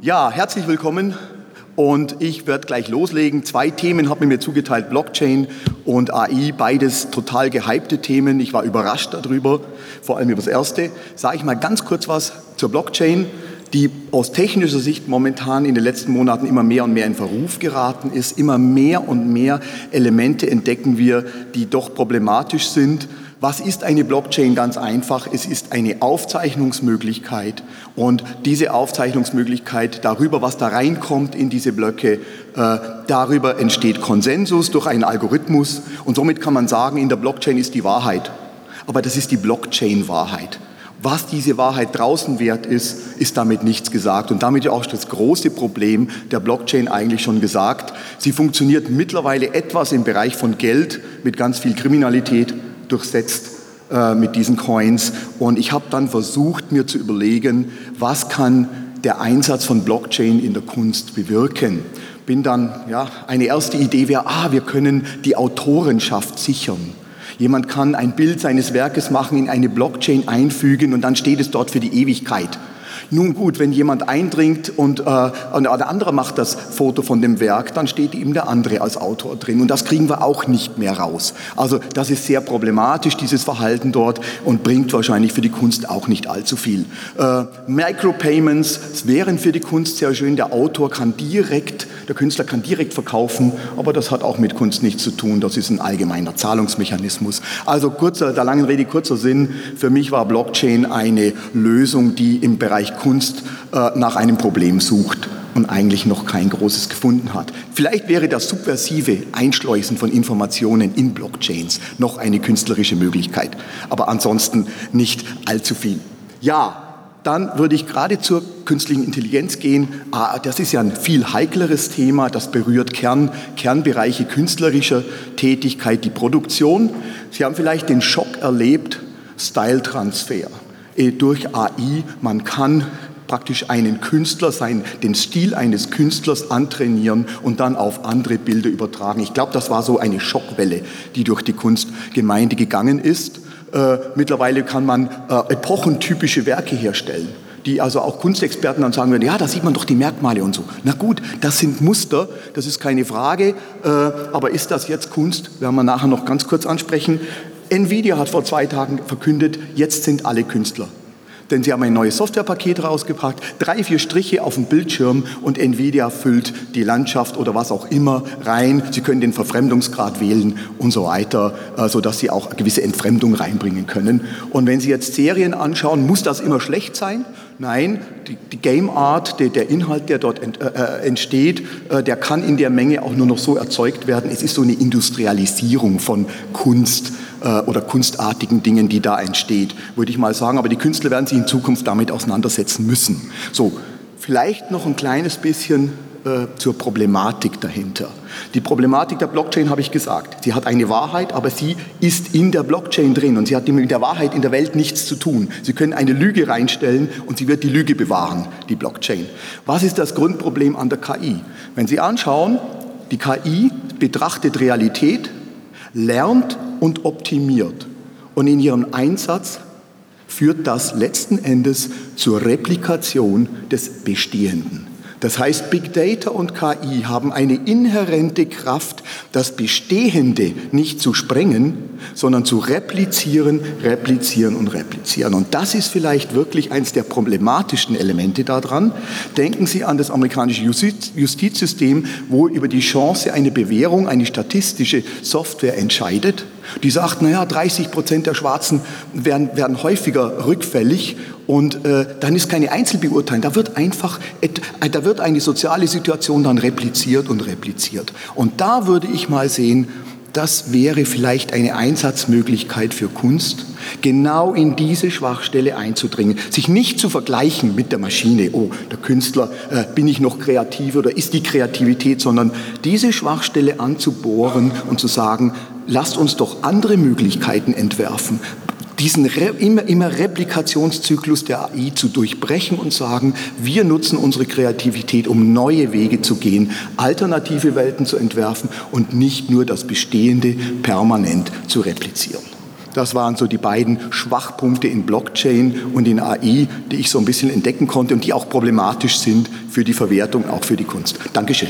Ja, herzlich willkommen und ich werde gleich loslegen. Zwei Themen habe ich mir zugeteilt, Blockchain und AI, beides total gehypte Themen. Ich war überrascht darüber, vor allem über das erste. Sage ich mal ganz kurz was zur Blockchain, die aus technischer Sicht momentan in den letzten Monaten immer mehr und mehr in Verruf geraten ist. Immer mehr und mehr Elemente entdecken wir, die doch problematisch sind was ist eine Blockchain? Ganz einfach, es ist eine Aufzeichnungsmöglichkeit und diese Aufzeichnungsmöglichkeit darüber, was da reinkommt in diese Blöcke, äh, darüber entsteht Konsensus durch einen Algorithmus und somit kann man sagen, in der Blockchain ist die Wahrheit. Aber das ist die Blockchain-Wahrheit. Was diese Wahrheit draußen wert ist, ist damit nichts gesagt. Und damit ja auch das große Problem der Blockchain eigentlich schon gesagt. Sie funktioniert mittlerweile etwas im Bereich von Geld mit ganz viel Kriminalität durchsetzt äh, mit diesen Coins. Und ich habe dann versucht, mir zu überlegen, was kann der Einsatz von Blockchain in der Kunst bewirken. Bin dann, ja, eine erste Idee wäre, ah, wir können die Autorenschaft sichern. Jemand kann ein Bild seines Werkes machen, in eine Blockchain einfügen und dann steht es dort für die Ewigkeit. Nun gut, wenn jemand eindringt und, äh, und der andere macht das Foto von dem Werk, dann steht ihm der andere als Autor drin. Und das kriegen wir auch nicht mehr raus. Also das ist sehr problematisch, dieses Verhalten dort, und bringt wahrscheinlich für die Kunst auch nicht allzu viel. Äh, Micropayments wären für die Kunst sehr schön. Der Autor kann direkt, der Künstler kann direkt verkaufen, aber das hat auch mit Kunst nichts zu tun. Das ist ein allgemeiner Zahlungsmechanismus. Also kurzer, der langen Rede kurzer Sinn. Für mich war Blockchain eine Lösung, die im Bereich Kunst äh, nach einem Problem sucht und eigentlich noch kein großes gefunden hat. Vielleicht wäre das subversive Einschleusen von Informationen in Blockchains noch eine künstlerische Möglichkeit, aber ansonsten nicht allzu viel. Ja, dann würde ich gerade zur künstlichen Intelligenz gehen. Ah, das ist ja ein viel heikleres Thema, das berührt Kern, Kernbereiche künstlerischer Tätigkeit, die Produktion. Sie haben vielleicht den Schock erlebt, Style-Transfer. Äh, durch AI. Man kann praktisch einen Künstler, sein, den Stil eines Künstlers antrainieren und dann auf andere Bilder übertragen. Ich glaube, das war so eine Schockwelle, die durch die Kunstgemeinde gegangen ist. Äh, mittlerweile kann man äh, epochentypische Werke herstellen die also auch Kunstexperten dann sagen würden, ja, da sieht man doch die Merkmale und so. Na gut, das sind Muster, das ist keine Frage, äh, aber ist das jetzt Kunst? Werden wir nachher noch ganz kurz ansprechen. Nvidia hat vor zwei Tagen verkündet, jetzt sind alle Künstler. Denn sie haben ein neues Softwarepaket rausgebracht, drei, vier Striche auf dem Bildschirm und Nvidia füllt die Landschaft oder was auch immer rein. Sie können den Verfremdungsgrad wählen und so weiter, äh, sodass sie auch eine gewisse Entfremdung reinbringen können. Und wenn Sie jetzt Serien anschauen, muss das immer schlecht sein? Nein, die, die Game Art, der, der, Inhalt, der dort ent, äh, äh, entsteht, äh, der kann in der Menge auch nur noch so erzeugt werden. Es ist so eine Industrialisierung von Kunst äh, oder kunstartigen Dingen, die da entsteht, würde ich mal sagen. Aber die Künstler werden sich in Zukunft damit auseinandersetzen müssen. So, vielleicht noch ein kleines bisschen äh, zur Problematik dahinter. Die Problematik der Blockchain habe ich gesagt. Sie hat eine Wahrheit, aber sie ist in der Blockchain drin und sie hat mit der Wahrheit in der Welt nichts zu tun. Sie können eine Lüge reinstellen und sie wird die Lüge bewahren, die Blockchain. Was ist das Grundproblem an der KI? Wenn Sie anschauen, die KI betrachtet Realität, lernt und optimiert. Und in ihrem Einsatz führt das letzten Endes zur Replikation des Bestehenden. Das heißt, Big Data und KI haben eine inhärente Kraft, das Bestehende nicht zu sprengen, sondern zu replizieren, replizieren und replizieren. Und das ist vielleicht wirklich eines der problematischen Elemente daran. Denken Sie an das amerikanische Justizsystem, wo über die Chance eine Bewährung eine statistische Software entscheidet. Die sagt, naja, 30 Prozent der Schwarzen werden, werden häufiger rückfällig und äh, dann ist keine Einzelbeurteilung. Da wird einfach, äh, da wird eine soziale Situation dann repliziert und repliziert. Und da würde ich mal sehen, das wäre vielleicht eine Einsatzmöglichkeit für Kunst, genau in diese Schwachstelle einzudringen, sich nicht zu vergleichen mit der Maschine, oh, der Künstler, äh, bin ich noch kreativ oder ist die Kreativität, sondern diese Schwachstelle anzubohren und zu sagen, lasst uns doch andere Möglichkeiten entwerfen diesen immer, immer Replikationszyklus der AI zu durchbrechen und sagen, wir nutzen unsere Kreativität, um neue Wege zu gehen, alternative Welten zu entwerfen und nicht nur das Bestehende permanent zu replizieren. Das waren so die beiden Schwachpunkte in Blockchain und in AI, die ich so ein bisschen entdecken konnte und die auch problematisch sind für die Verwertung, auch für die Kunst. Dankeschön.